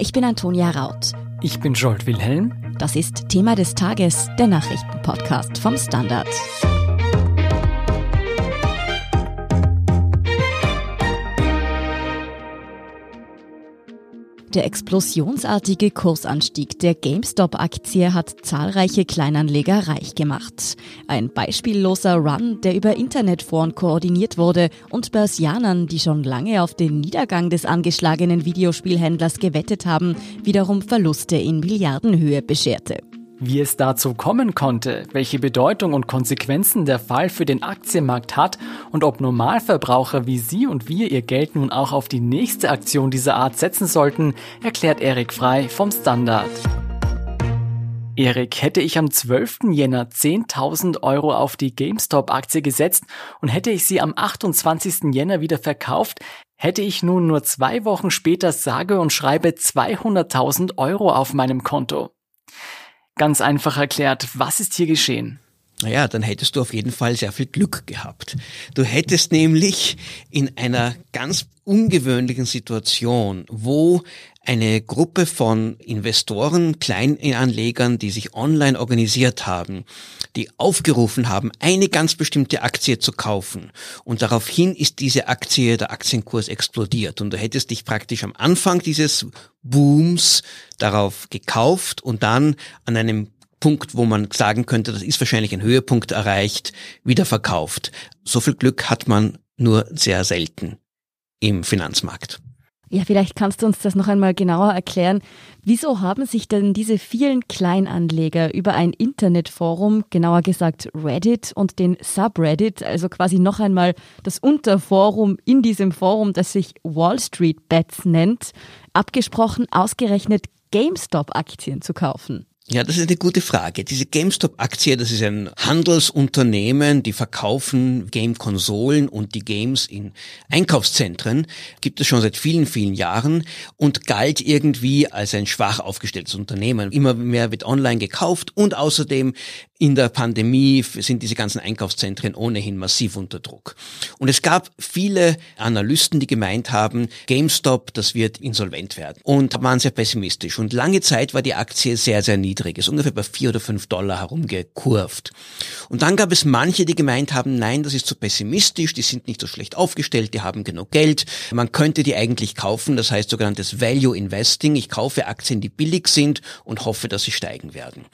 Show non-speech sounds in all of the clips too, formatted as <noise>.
Ich bin Antonia Raut. Ich bin Jolt Wilhelm. Das ist Thema des Tages, der Nachrichtenpodcast vom Standard. Der explosionsartige Kursanstieg der GameStop-Aktie hat zahlreiche Kleinanleger reich gemacht. Ein beispielloser Run, der über Internetforen koordiniert wurde und Börsianern, die schon lange auf den Niedergang des angeschlagenen Videospielhändlers gewettet haben, wiederum Verluste in Milliardenhöhe bescherte. Wie es dazu kommen konnte, welche Bedeutung und Konsequenzen der Fall für den Aktienmarkt hat und ob Normalverbraucher wie Sie und wir ihr Geld nun auch auf die nächste Aktion dieser Art setzen sollten, erklärt Erik Frei vom Standard. Erik, hätte ich am 12. Jänner 10.000 Euro auf die GameStop-Aktie gesetzt und hätte ich sie am 28. Jänner wieder verkauft, hätte ich nun nur zwei Wochen später sage und schreibe 200.000 Euro auf meinem Konto. Ganz einfach erklärt, was ist hier geschehen? Naja, dann hättest du auf jeden Fall sehr viel Glück gehabt. Du hättest nämlich in einer ganz ungewöhnlichen Situation, wo eine Gruppe von Investoren, Kleinanlegern, die sich online organisiert haben, die aufgerufen haben, eine ganz bestimmte Aktie zu kaufen. Und daraufhin ist diese Aktie, der Aktienkurs explodiert. Und du hättest dich praktisch am Anfang dieses Booms darauf gekauft und dann an einem Punkt, wo man sagen könnte, das ist wahrscheinlich ein Höhepunkt erreicht, wieder verkauft. So viel Glück hat man nur sehr selten im Finanzmarkt. Ja, vielleicht kannst du uns das noch einmal genauer erklären. Wieso haben sich denn diese vielen Kleinanleger über ein Internetforum, genauer gesagt Reddit und den Subreddit, also quasi noch einmal das Unterforum in diesem Forum, das sich Wall Street Bets nennt, abgesprochen, ausgerechnet GameStop-Aktien zu kaufen? Ja, das ist eine gute Frage. Diese GameStop-Aktie, das ist ein Handelsunternehmen, die verkaufen Game-Konsolen und die Games in Einkaufszentren. Gibt es schon seit vielen, vielen Jahren und galt irgendwie als ein schwach aufgestelltes Unternehmen. Immer mehr wird online gekauft und außerdem in der Pandemie sind diese ganzen Einkaufszentren ohnehin massiv unter Druck. Und es gab viele Analysten, die gemeint haben, GameStop, das wird insolvent werden. Und waren sehr pessimistisch. Und lange Zeit war die Aktie sehr, sehr niedrig. Ist ungefähr bei vier oder fünf Dollar herumgekurvt. Und dann gab es manche, die gemeint haben, nein, das ist zu pessimistisch, die sind nicht so schlecht aufgestellt, die haben genug Geld. Man könnte die eigentlich kaufen. Das heißt sogenanntes Value Investing. Ich kaufe Aktien, die billig sind und hoffe, dass sie steigen werden.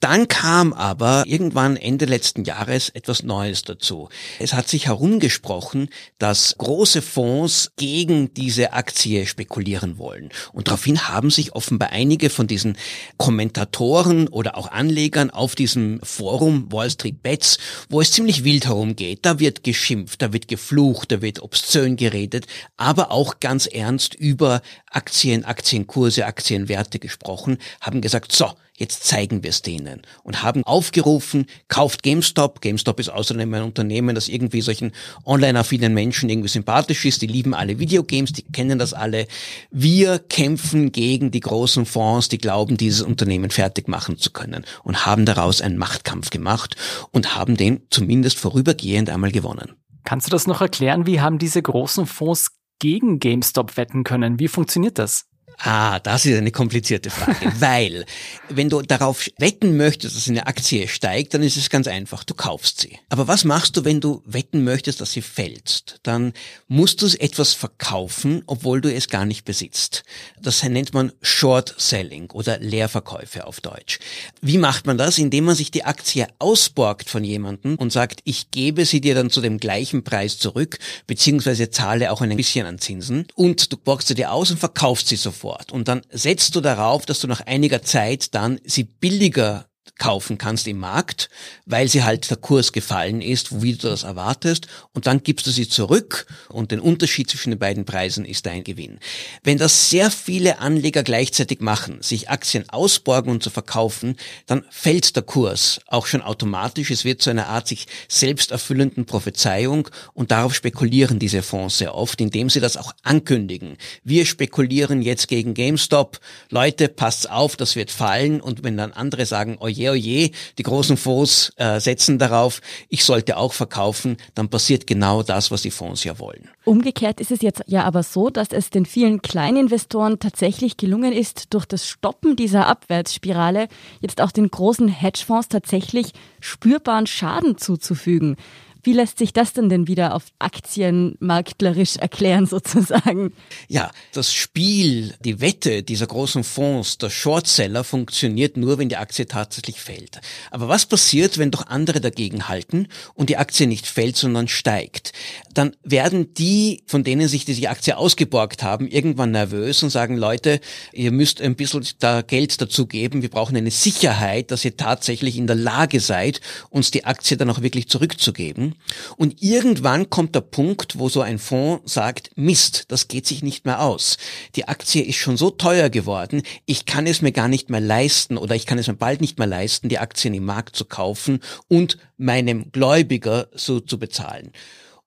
Dann kam aber irgendwann Ende letzten Jahres etwas Neues dazu. Es hat sich herumgesprochen, dass große Fonds gegen diese Aktie spekulieren wollen. Und daraufhin haben sich offenbar einige von diesen Kommentatoren oder auch Anlegern auf diesem Forum Wall Street Bets, wo es ziemlich wild herumgeht, da wird geschimpft, da wird geflucht, da wird obszön geredet, aber auch ganz ernst über Aktien, Aktienkurse, Aktienwerte gesprochen, haben gesagt, so, jetzt zeigen wir es denen und haben aufgerufen, kauft GameStop. GameStop ist außerdem ein Unternehmen, das irgendwie solchen online-affinen Menschen irgendwie sympathisch ist. Die lieben alle Videogames, die kennen das alle. Wir kämpfen gegen die großen Fonds, die glauben, dieses Unternehmen fertig machen zu können und haben daraus einen Machtkampf gemacht und haben den zumindest vorübergehend einmal gewonnen. Kannst du das noch erklären? Wie haben diese großen Fonds gegen GameStop wetten können? Wie funktioniert das? Ah, das ist eine komplizierte Frage, <laughs> weil wenn du darauf wetten möchtest, dass eine Aktie steigt, dann ist es ganz einfach, du kaufst sie. Aber was machst du, wenn du wetten möchtest, dass sie fällt? Dann musst du etwas verkaufen, obwohl du es gar nicht besitzt. Das nennt man Short Selling oder Leerverkäufe auf Deutsch. Wie macht man das? Indem man sich die Aktie ausborgt von jemandem und sagt, ich gebe sie dir dann zu dem gleichen Preis zurück, beziehungsweise zahle auch ein bisschen an Zinsen und du borgst sie dir aus und verkaufst sie sofort sofort. Und dann setzt du darauf, dass du nach einiger Zeit dann sie billiger kaufen kannst im Markt, weil sie halt der Kurs gefallen ist, wie du das erwartest, und dann gibst du sie zurück und den Unterschied zwischen den beiden Preisen ist dein Gewinn. Wenn das sehr viele Anleger gleichzeitig machen, sich Aktien ausborgen und zu verkaufen, dann fällt der Kurs auch schon automatisch. Es wird zu einer Art sich selbst erfüllenden Prophezeiung und darauf spekulieren diese Fonds sehr oft, indem sie das auch ankündigen. Wir spekulieren jetzt gegen GameStop. Leute, passt auf, das wird fallen und wenn dann andere sagen, oh oje, oje, die großen Fonds äh, setzen darauf, ich sollte auch verkaufen, dann passiert genau das, was die Fonds ja wollen. Umgekehrt ist es jetzt ja aber so, dass es den vielen Kleininvestoren tatsächlich gelungen ist, durch das Stoppen dieser Abwärtsspirale jetzt auch den großen Hedgefonds tatsächlich spürbaren Schaden zuzufügen. Wie lässt sich das denn denn wieder auf Aktienmarktlerisch erklären <laughs> sozusagen? Ja, das Spiel, die Wette dieser großen Fonds, der Shortseller funktioniert nur, wenn die Aktie tatsächlich fällt. Aber was passiert, wenn doch andere dagegen halten und die Aktie nicht fällt, sondern steigt? Dann werden die, von denen sich diese Aktie ausgeborgt haben, irgendwann nervös und sagen, Leute, ihr müsst ein bisschen da Geld dazu geben. Wir brauchen eine Sicherheit, dass ihr tatsächlich in der Lage seid, uns die Aktie dann auch wirklich zurückzugeben. Und irgendwann kommt der Punkt, wo so ein Fonds sagt, Mist, das geht sich nicht mehr aus. Die Aktie ist schon so teuer geworden, ich kann es mir gar nicht mehr leisten oder ich kann es mir bald nicht mehr leisten, die Aktien im Markt zu kaufen und meinem Gläubiger so zu bezahlen.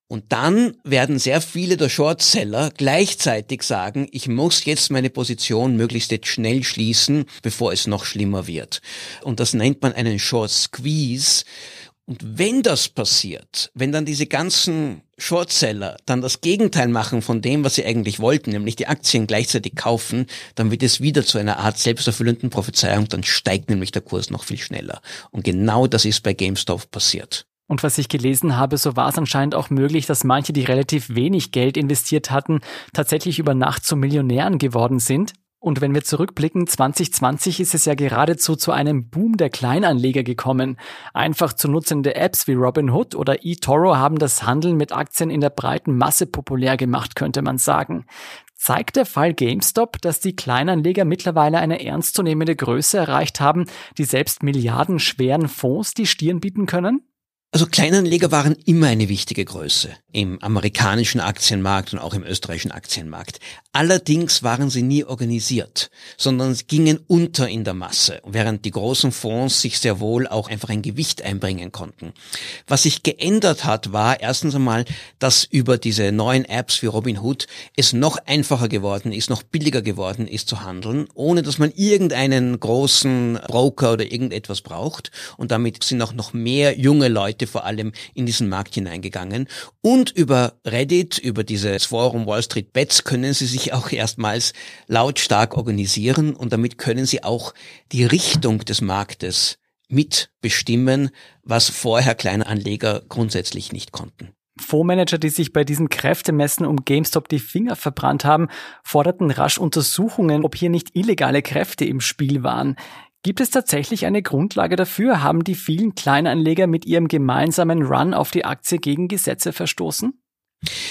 Und dann werden sehr viele der Shortseller gleichzeitig sagen, ich muss jetzt meine Position möglichst jetzt schnell schließen, bevor es noch schlimmer wird. Und das nennt man einen Short Squeeze. Und wenn das passiert, wenn dann diese ganzen Shortseller dann das Gegenteil machen von dem, was sie eigentlich wollten, nämlich die Aktien gleichzeitig kaufen, dann wird es wieder zu einer Art selbsterfüllenden Prophezeiung, dann steigt nämlich der Kurs noch viel schneller. Und genau das ist bei GameStop passiert. Und was ich gelesen habe, so war es anscheinend auch möglich, dass manche, die relativ wenig Geld investiert hatten, tatsächlich über Nacht zu Millionären geworden sind. Und wenn wir zurückblicken, 2020 ist es ja geradezu zu einem Boom der Kleinanleger gekommen. Einfach zu nutzende Apps wie Robinhood oder eToro haben das Handeln mit Aktien in der breiten Masse populär gemacht, könnte man sagen. Zeigt der Fall GameStop, dass die Kleinanleger mittlerweile eine ernstzunehmende Größe erreicht haben, die selbst milliardenschweren Fonds die Stirn bieten können? Also Kleinanleger waren immer eine wichtige Größe im amerikanischen Aktienmarkt und auch im österreichischen Aktienmarkt. Allerdings waren sie nie organisiert, sondern gingen unter in der Masse, während die großen Fonds sich sehr wohl auch einfach ein Gewicht einbringen konnten. Was sich geändert hat, war erstens einmal, dass über diese neuen Apps wie Robinhood es noch einfacher geworden ist, noch billiger geworden ist zu handeln, ohne dass man irgendeinen großen Broker oder irgendetwas braucht. Und damit sind auch noch mehr junge Leute Leute vor allem in diesen Markt hineingegangen. Und über Reddit, über dieses Forum Wall Street Bets können sie sich auch erstmals lautstark organisieren und damit können sie auch die Richtung des Marktes mitbestimmen, was vorher kleine Anleger grundsätzlich nicht konnten. Fondsmanager, die sich bei diesen Kräftemessen um GameStop die Finger verbrannt haben, forderten rasch Untersuchungen, ob hier nicht illegale Kräfte im Spiel waren. Gibt es tatsächlich eine Grundlage dafür? Haben die vielen Kleinanleger mit ihrem gemeinsamen Run auf die Aktie gegen Gesetze verstoßen?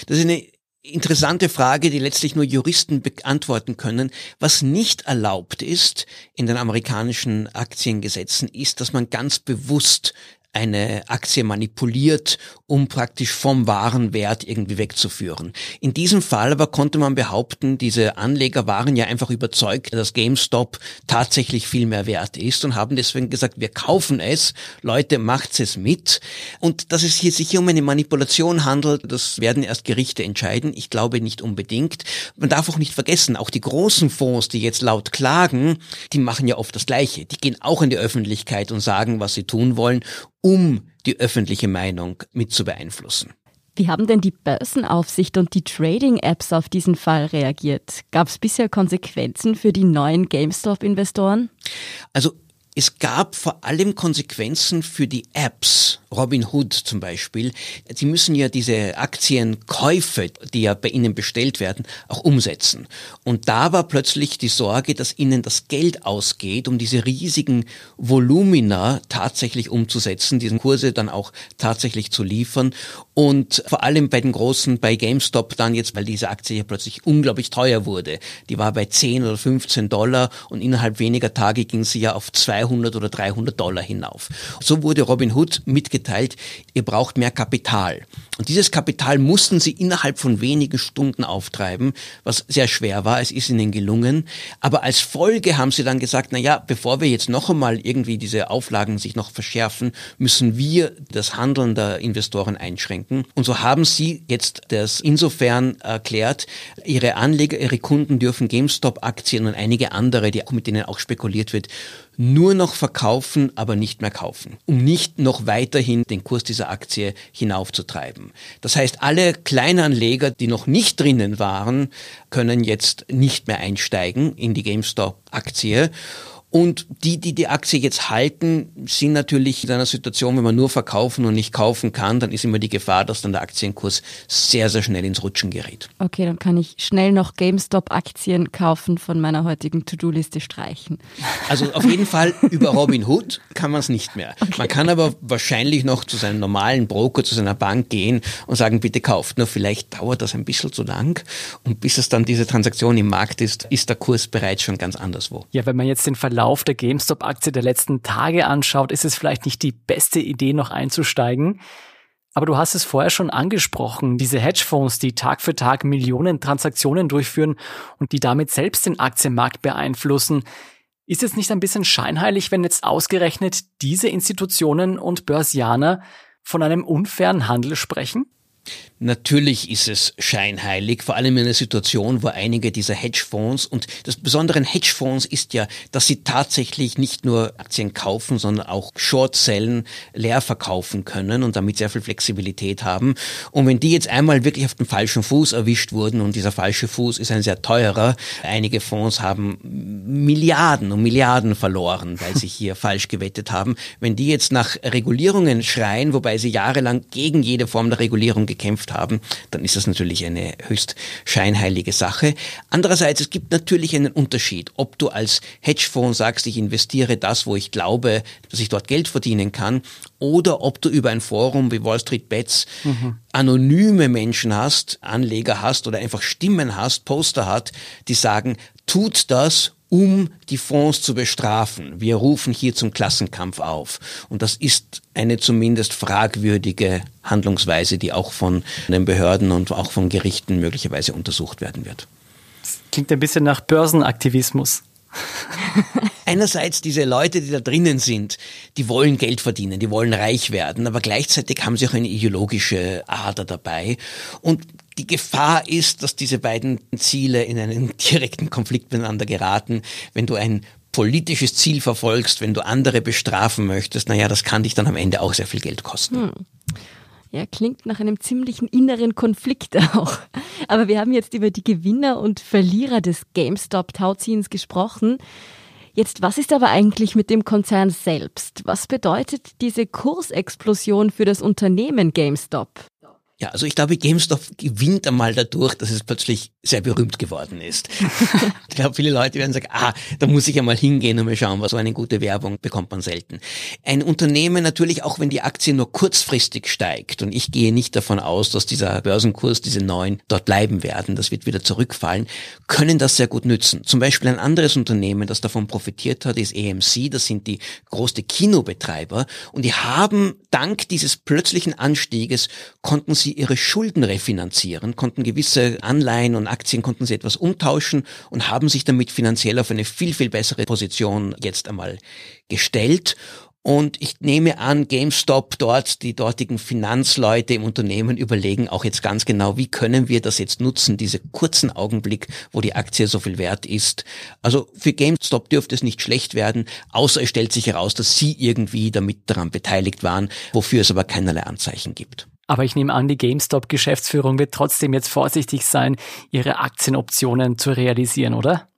Das ist eine interessante Frage, die letztlich nur Juristen beantworten können. Was nicht erlaubt ist in den amerikanischen Aktiengesetzen, ist, dass man ganz bewusst eine Aktie manipuliert, um praktisch vom wahren Wert irgendwie wegzuführen. In diesem Fall aber konnte man behaupten, diese Anleger waren ja einfach überzeugt, dass GameStop tatsächlich viel mehr wert ist und haben deswegen gesagt, wir kaufen es, Leute, macht's es mit. Und dass es hier sich um eine Manipulation handelt, das werden erst Gerichte entscheiden. Ich glaube nicht unbedingt. Man darf auch nicht vergessen, auch die großen Fonds, die jetzt laut klagen, die machen ja oft das Gleiche. Die gehen auch in die Öffentlichkeit und sagen, was sie tun wollen um die öffentliche Meinung mit zu beeinflussen. Wie haben denn die Börsenaufsicht und die Trading-Apps auf diesen Fall reagiert? Gab es bisher Konsequenzen für die neuen GameStop-Investoren? Also es gab vor allem Konsequenzen für die Apps. Robinhood zum Beispiel. Sie müssen ja diese Aktienkäufe, die ja bei ihnen bestellt werden, auch umsetzen. Und da war plötzlich die Sorge, dass ihnen das Geld ausgeht, um diese riesigen Volumina tatsächlich umzusetzen, diesen Kurse dann auch tatsächlich zu liefern. Und vor allem bei den großen, bei GameStop dann jetzt, weil diese Aktie ja plötzlich unglaublich teuer wurde. Die war bei 10 oder 15 Dollar und innerhalb weniger Tage ging sie ja auf 200 oder 300 Dollar hinauf. So wurde Robinhood mitgeteilt, ihr braucht mehr Kapital. Und dieses Kapital mussten sie innerhalb von wenigen Stunden auftreiben, was sehr schwer war. Es ist ihnen gelungen. Aber als Folge haben sie dann gesagt, na ja, bevor wir jetzt noch einmal irgendwie diese Auflagen sich noch verschärfen, müssen wir das Handeln der Investoren einschränken. Und so haben sie jetzt das insofern erklärt, ihre Anleger, ihre Kunden dürfen GameStop-Aktien und einige andere, die, mit denen auch spekuliert wird, nur noch verkaufen, aber nicht mehr kaufen, um nicht noch weiterhin den Kurs dieser Aktie hinaufzutreiben. Das heißt, alle Kleinanleger, die noch nicht drinnen waren, können jetzt nicht mehr einsteigen in die GameStop-Aktie. Und die, die die Aktie jetzt halten, sind natürlich in einer Situation, wenn man nur verkaufen und nicht kaufen kann, dann ist immer die Gefahr, dass dann der Aktienkurs sehr, sehr schnell ins Rutschen gerät. Okay, dann kann ich schnell noch GameStop-Aktien kaufen von meiner heutigen To-Do-Liste streichen. Also auf jeden Fall über Robinhood kann man es nicht mehr. <laughs> Okay. Man kann aber wahrscheinlich noch zu seinem normalen Broker, zu seiner Bank gehen und sagen, bitte kauft. Nur vielleicht dauert das ein bisschen zu lang und bis es dann diese Transaktion im Markt ist, ist der Kurs bereits schon ganz anderswo. Ja, wenn man jetzt den Verlauf Verlauf der GameStop-Aktie der letzten Tage anschaut, ist es vielleicht nicht die beste Idee, noch einzusteigen. Aber du hast es vorher schon angesprochen, diese Hedgefonds, die Tag für Tag Millionen Transaktionen durchführen und die damit selbst den Aktienmarkt beeinflussen. Ist es nicht ein bisschen scheinheilig, wenn jetzt ausgerechnet diese Institutionen und Börsianer von einem unfairen Handel sprechen? Natürlich ist es scheinheilig, vor allem in einer Situation, wo einige dieser Hedgefonds und das Besondere an Hedgefonds ist ja, dass sie tatsächlich nicht nur Aktien kaufen, sondern auch Short-Sellen leer verkaufen können und damit sehr viel Flexibilität haben. Und wenn die jetzt einmal wirklich auf dem falschen Fuß erwischt wurden und dieser falsche Fuß ist ein sehr teurer, einige Fonds haben Milliarden und Milliarden verloren, weil sie hier <laughs> falsch gewettet haben. Wenn die jetzt nach Regulierungen schreien, wobei sie jahrelang gegen jede Form der Regulierung gekämpft haben, dann ist das natürlich eine höchst scheinheilige Sache. Andererseits, es gibt natürlich einen Unterschied, ob du als Hedgefonds sagst, ich investiere das, wo ich glaube, dass ich dort Geld verdienen kann, oder ob du über ein Forum wie Wall Street Bets mhm. anonyme Menschen hast, Anleger hast oder einfach Stimmen hast, Poster hat, die sagen, tut das um die Fonds zu bestrafen. Wir rufen hier zum Klassenkampf auf. Und das ist eine zumindest fragwürdige Handlungsweise, die auch von den Behörden und auch von Gerichten möglicherweise untersucht werden wird. Das klingt ein bisschen nach Börsenaktivismus. <laughs> Einerseits diese Leute, die da drinnen sind, die wollen Geld verdienen, die wollen reich werden, aber gleichzeitig haben sie auch eine ideologische Ader dabei. Und die Gefahr ist, dass diese beiden Ziele in einen <laughs> direkten Konflikt miteinander geraten. Wenn du ein politisches Ziel verfolgst, wenn du andere bestrafen möchtest, naja, das kann dich dann am Ende auch sehr viel Geld kosten. Hm. Ja, klingt nach einem ziemlichen inneren Konflikt <laughs> auch. Aber wir haben jetzt über die Gewinner und Verlierer des GameStop-Tauziehens gesprochen. Jetzt, was ist aber eigentlich mit dem Konzern selbst? Was bedeutet diese Kursexplosion für das Unternehmen GameStop? Ja, also ich glaube, GameStop gewinnt einmal dadurch, dass es plötzlich sehr berühmt geworden ist. <laughs> ich glaube, viele Leute werden sagen, ah, da muss ich einmal hingehen und mal schauen, was so eine gute Werbung bekommt man selten. Ein Unternehmen natürlich, auch wenn die Aktie nur kurzfristig steigt, und ich gehe nicht davon aus, dass dieser Börsenkurs, diese neuen, dort bleiben werden, das wird wieder zurückfallen, können das sehr gut nützen. Zum Beispiel ein anderes Unternehmen, das davon profitiert hat, ist AMC, das sind die große Kinobetreiber, und die haben dank dieses plötzlichen Anstieges konnten sie ihre Schulden refinanzieren, konnten gewisse Anleihen und Aktien konnten sie etwas umtauschen und haben sich damit finanziell auf eine viel, viel bessere Position jetzt einmal gestellt. Und ich nehme an, GameStop dort, die dortigen Finanzleute im Unternehmen überlegen auch jetzt ganz genau, wie können wir das jetzt nutzen, diese kurzen Augenblick, wo die Aktie so viel wert ist. Also für GameStop dürfte es nicht schlecht werden, außer es stellt sich heraus, dass sie irgendwie damit daran beteiligt waren, wofür es aber keinerlei Anzeichen gibt. Aber ich nehme an, die GameStop-Geschäftsführung wird trotzdem jetzt vorsichtig sein, ihre Aktienoptionen zu realisieren, oder?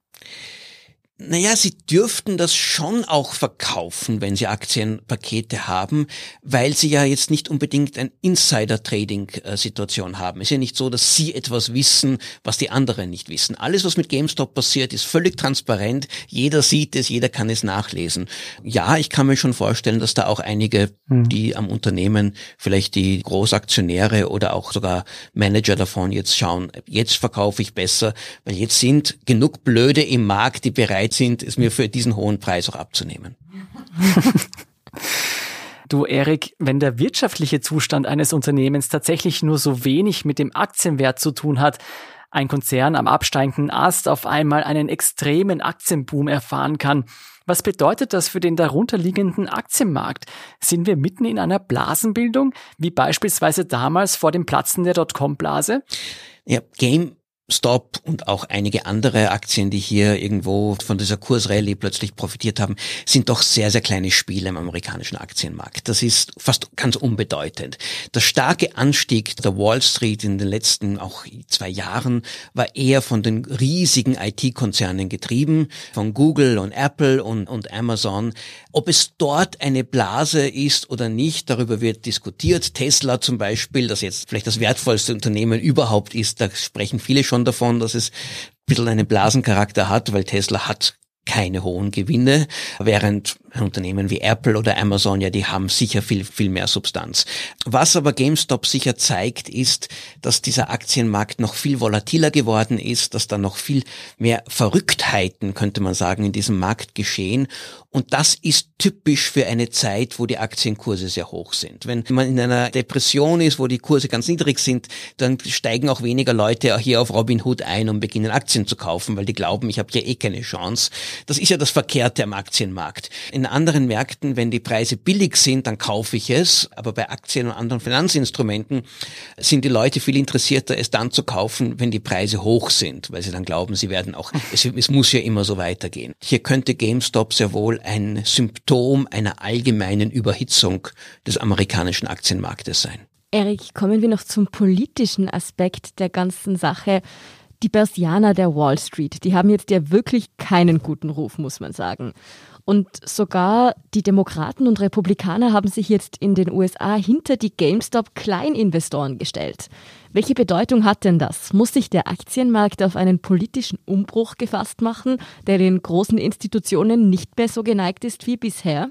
Naja, sie dürften das schon auch verkaufen, wenn sie Aktienpakete haben, weil sie ja jetzt nicht unbedingt ein Insider-Trading-Situation haben. Es ist ja nicht so, dass sie etwas wissen, was die anderen nicht wissen. Alles, was mit GameStop passiert, ist völlig transparent. Jeder sieht es, jeder kann es nachlesen. Ja, ich kann mir schon vorstellen, dass da auch einige, hm. die am Unternehmen, vielleicht die Großaktionäre oder auch sogar Manager davon jetzt schauen, jetzt verkaufe ich besser, weil jetzt sind genug Blöde im Markt, die bereit bereit sind, es mir für diesen hohen Preis auch abzunehmen. <laughs> Du, Erik, wenn der wirtschaftliche Zustand eines Unternehmens tatsächlich nur so wenig mit dem Aktienwert zu tun hat, ein Konzern am absteigenden Ast auf einmal einen extremen Aktienboom erfahren kann, was bedeutet das für den darunterliegenden Aktienmarkt? Sind wir mitten in einer Blasenbildung, wie beispielsweise damals vor dem Platzen der Dotcom-Blase? Ja, Game GameStop und auch einige andere Aktien, die hier irgendwo von dieser Kursrallye plötzlich profitiert haben, sind doch sehr, sehr kleine Spiele im amerikanischen Aktienmarkt. Das ist fast ganz unbedeutend. Der starke Anstieg der Wall Street in den letzten auch zwei Jahren war eher von den riesigen IT-Konzernen getrieben, von Google und Apple und, und Amazon. Ob es dort eine Blase ist oder nicht, darüber wird diskutiert. Tesla zum Beispiel, das jetzt vielleicht das wertvollste Unternehmen überhaupt ist, da sprechen viele schon davon, dass es ein bisschen einen Blasencharakter hat, weil Tesla hat keine hohen Gewinne, während Unternehmen wie Apple oder Amazon, ja, die haben sicher viel, viel mehr Substanz. Was aber GameStop sicher zeigt, ist, dass dieser Aktienmarkt noch viel volatiler geworden ist, dass da noch viel mehr Verrücktheiten, könnte man sagen, in diesem Markt geschehen. Und das ist typisch für eine Zeit, wo die Aktienkurse sehr hoch sind. Wenn man in einer Depression ist, wo die Kurse ganz niedrig sind, dann steigen auch weniger Leute hier auf Robinhood ein und beginnen Aktien zu kaufen, weil die glauben, ich habe ja eh keine Chance. Das ist ja das Verkehrte am Aktienmarkt. In anderen Märkten, wenn die Preise billig sind, dann kaufe ich es, aber bei Aktien und anderen Finanzinstrumenten sind die Leute viel interessierter, es dann zu kaufen, wenn die Preise hoch sind, weil sie dann glauben, sie werden auch, es, es muss ja immer so weitergehen. Hier könnte GameStop sehr wohl ein Symptom einer allgemeinen Überhitzung des amerikanischen Aktienmarktes sein. Erik, kommen wir noch zum politischen Aspekt der ganzen Sache. Die Börsianer der Wall Street, die haben jetzt ja wirklich keinen guten Ruf, muss man sagen. Und sogar die Demokraten und Republikaner haben sich jetzt in den USA hinter die GameStop-Kleininvestoren gestellt. Welche Bedeutung hat denn das? Muss sich der Aktienmarkt auf einen politischen Umbruch gefasst machen, der den großen Institutionen nicht mehr so geneigt ist wie bisher?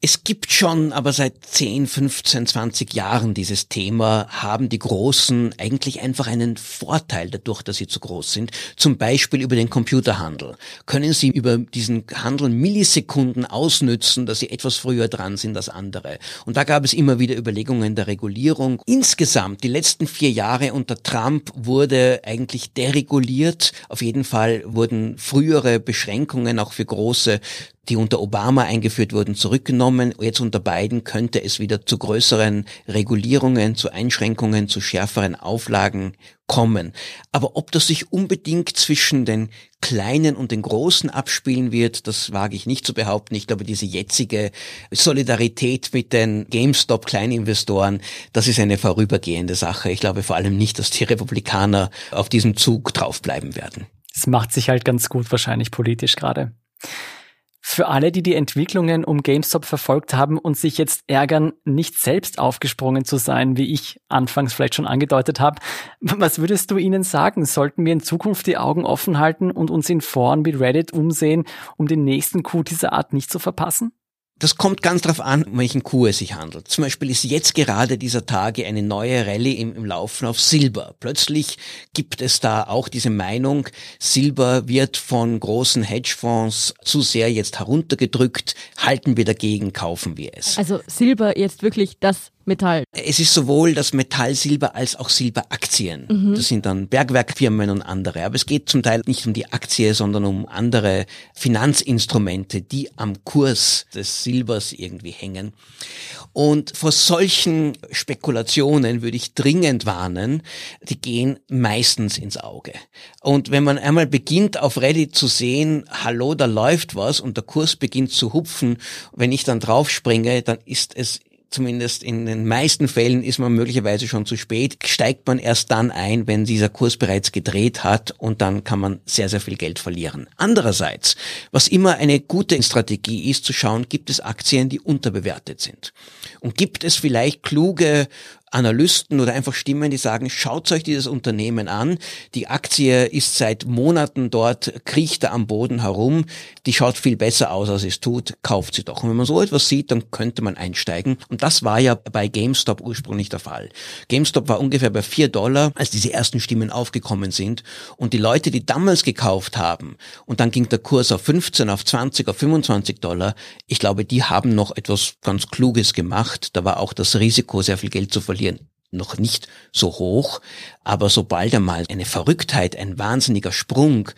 Es gibt schon, aber seit 10, 15, 20 Jahren dieses Thema, haben die Großen eigentlich einfach einen Vorteil dadurch, dass sie zu groß sind. Zum Beispiel über den Computerhandel. Können sie über diesen Handel Millisekunden ausnützen, dass sie etwas früher dran sind als andere. Und da gab es immer wieder Überlegungen der Regulierung. Insgesamt, die letzten vier Jahre unter Trump wurde eigentlich dereguliert. Auf jeden Fall wurden frühere Beschränkungen auch für große die unter Obama eingeführt wurden, zurückgenommen. Jetzt unter Biden könnte es wieder zu größeren Regulierungen, zu Einschränkungen, zu schärferen Auflagen kommen. Aber ob das sich unbedingt zwischen den Kleinen und den Großen abspielen wird, das wage ich nicht zu behaupten. Ich glaube, diese jetzige Solidarität mit den GameStop-Kleininvestoren, das ist eine vorübergehende Sache. Ich glaube vor allem nicht, dass die Republikaner auf diesem Zug draufbleiben werden. Es macht sich halt ganz gut wahrscheinlich politisch gerade. Für alle, die die Entwicklungen um GameStop verfolgt haben und sich jetzt ärgern, nicht selbst aufgesprungen zu sein, wie ich anfangs vielleicht schon angedeutet habe, <laughs> was würdest du ihnen sagen? Sollten wir in Zukunft die Augen offen halten und uns in Foren wie Reddit umsehen, um den nächsten Coup dieser Art nicht zu verpassen? Das kommt ganz darauf an, um welchen Kuh es sich handelt. Zum Beispiel ist jetzt gerade dieser Tage eine neue Rallye im, im Laufen auf Silber. Plötzlich gibt es da auch diese Meinung, Silber wird von großen Hedgefonds zu sehr jetzt heruntergedrückt, halten wir dagegen, kaufen wir es. Also Silber jetzt wirklich das Metall. Es ist sowohl das Metall Silber als auch Silberaktien. Mhm. Das sind dann Bergwerkfirmen und andere. Aber es geht zum Teil nicht um die Aktie, sondern um andere Finanzinstrumente, die am Kurs des Silbers irgendwie hängen. Und vor solchen Spekulationen würde ich dringend warnen. Die gehen meistens ins Auge. Und wenn man einmal beginnt auf Reddit zu sehen, hallo, da läuft was und der Kurs beginnt zu hupfen, wenn ich dann draufspringe, dann ist es zumindest in den meisten Fällen ist man möglicherweise schon zu spät, steigt man erst dann ein, wenn dieser Kurs bereits gedreht hat und dann kann man sehr, sehr viel Geld verlieren. Andererseits, was immer eine gute Strategie ist, zu schauen, gibt es Aktien, die unterbewertet sind? Und gibt es vielleicht kluge Analysten oder einfach Stimmen, die sagen, schaut euch dieses Unternehmen an. Die Aktie ist seit Monaten dort, kriecht da am Boden herum. Die schaut viel besser aus, als es tut. Kauft sie doch. Und wenn man so etwas sieht, dann könnte man einsteigen. Und das war ja bei GameStop ursprünglich der Fall. GameStop war ungefähr bei vier Dollar, als diese ersten Stimmen aufgekommen sind. Und die Leute, die damals gekauft haben, und dann ging der Kurs auf 15, auf 20, auf 25 Dollar, ich glaube, die haben noch etwas ganz Kluges gemacht. Da war auch das Risiko, sehr viel Geld zu verlieren verlieren noch nicht so hoch, aber sobald einmal eine Verrücktheit, ein wahnsinniger Sprung,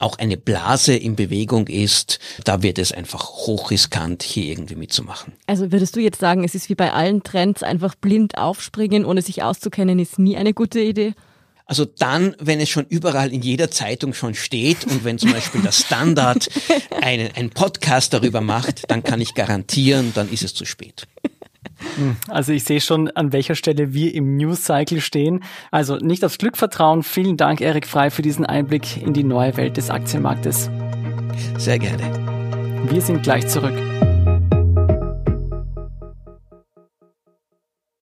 auch eine Blase in Bewegung ist, da wird es einfach hochriskant, hier irgendwie mitzumachen. Also würdest du jetzt sagen, es ist wie bei allen Trends, einfach blind aufspringen, ohne sich auszukennen, ist nie eine gute Idee? Also dann, wenn es schon überall in jeder Zeitung schon steht und wenn zum Beispiel der Standard <laughs> einen, einen Podcast darüber macht, dann kann ich garantieren, dann ist es zu spät. <laughs> Also ich sehe schon, an welcher Stelle wir im News Cycle stehen. Also nicht aufs Glück vertrauen. Vielen Dank, Erik Frei, für diesen Einblick in die neue Welt des Aktienmarktes. Sehr gerne. Wir sind gleich zurück.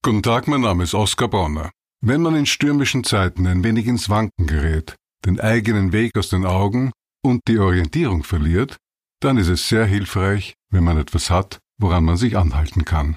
Guten Tag, mein Name ist Oskar Bonner. Wenn man in stürmischen Zeiten ein wenig ins Wanken gerät, den eigenen Weg aus den Augen und die Orientierung verliert, dann ist es sehr hilfreich, wenn man etwas hat, woran man sich anhalten kann.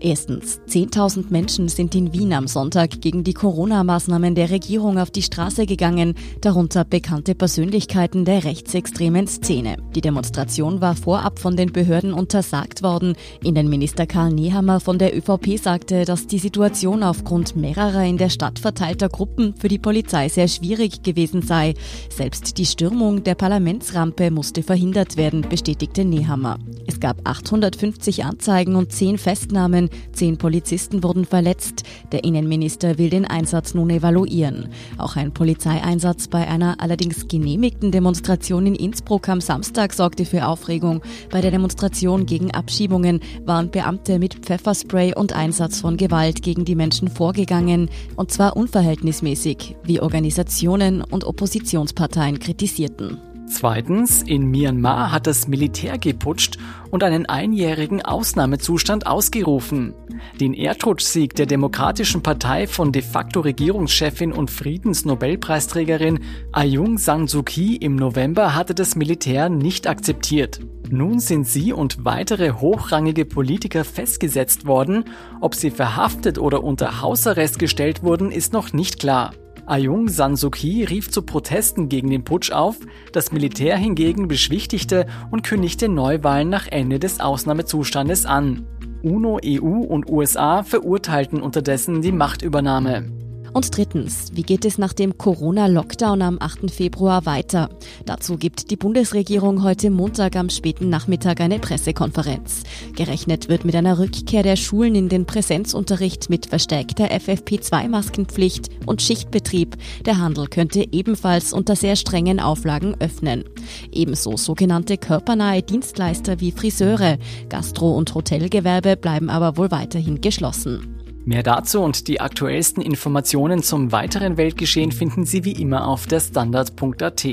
Erstens, 10.000 Menschen sind in Wien am Sonntag gegen die Corona-Maßnahmen der Regierung auf die Straße gegangen, darunter bekannte Persönlichkeiten der rechtsextremen Szene. Die Demonstration war vorab von den Behörden untersagt worden. Innenminister Karl Nehammer von der ÖVP sagte, dass die Situation aufgrund mehrerer in der Stadt verteilter Gruppen für die Polizei sehr schwierig gewesen sei. Selbst die Stürmung der Parlamentsrampe musste verhindert werden, bestätigte Nehammer. Es gab 850 Anzeigen und 10 Festnahmen. Zehn Polizisten wurden verletzt. Der Innenminister will den Einsatz nun evaluieren. Auch ein Polizeieinsatz bei einer allerdings genehmigten Demonstration in Innsbruck am Samstag sorgte für Aufregung. Bei der Demonstration gegen Abschiebungen waren Beamte mit Pfefferspray und Einsatz von Gewalt gegen die Menschen vorgegangen. Und zwar unverhältnismäßig, wie Organisationen und Oppositionsparteien kritisierten. Zweitens, in Myanmar hat das Militär geputscht und einen einjährigen Ausnahmezustand ausgerufen. Den Erdrutschsieg der Demokratischen Partei von de facto Regierungschefin und Friedensnobelpreisträgerin Aung San Suu Kyi im November hatte das Militär nicht akzeptiert. Nun sind sie und weitere hochrangige Politiker festgesetzt worden. Ob sie verhaftet oder unter Hausarrest gestellt wurden, ist noch nicht klar. Aung San Suu Kyi rief zu Protesten gegen den Putsch auf, das Militär hingegen beschwichtigte und kündigte Neuwahlen nach Ende des Ausnahmezustandes an. UNO, EU und USA verurteilten unterdessen die Machtübernahme. Und drittens, wie geht es nach dem Corona-Lockdown am 8. Februar weiter? Dazu gibt die Bundesregierung heute Montag am späten Nachmittag eine Pressekonferenz. Gerechnet wird mit einer Rückkehr der Schulen in den Präsenzunterricht mit verstärkter FFP2-Maskenpflicht und Schichtbetrieb. Der Handel könnte ebenfalls unter sehr strengen Auflagen öffnen. Ebenso sogenannte körpernahe Dienstleister wie Friseure, Gastro- und Hotelgewerbe bleiben aber wohl weiterhin geschlossen. Mehr dazu und die aktuellsten Informationen zum weiteren Weltgeschehen finden Sie wie immer auf der Standard.at.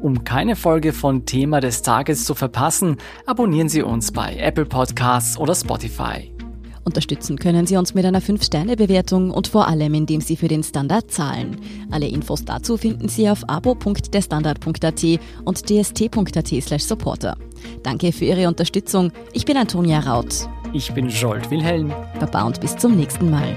Um keine Folge von Thema des Tages zu verpassen, abonnieren Sie uns bei Apple Podcasts oder Spotify. Unterstützen können Sie uns mit einer 5-Sterne-Bewertung und vor allem, indem Sie für den Standard zahlen. Alle Infos dazu finden Sie auf abo.derstandard.at und dst.at supporter. Danke für Ihre Unterstützung. Ich bin Antonia Raut. Ich bin Jolt Wilhelm. Baba und bis zum nächsten Mal.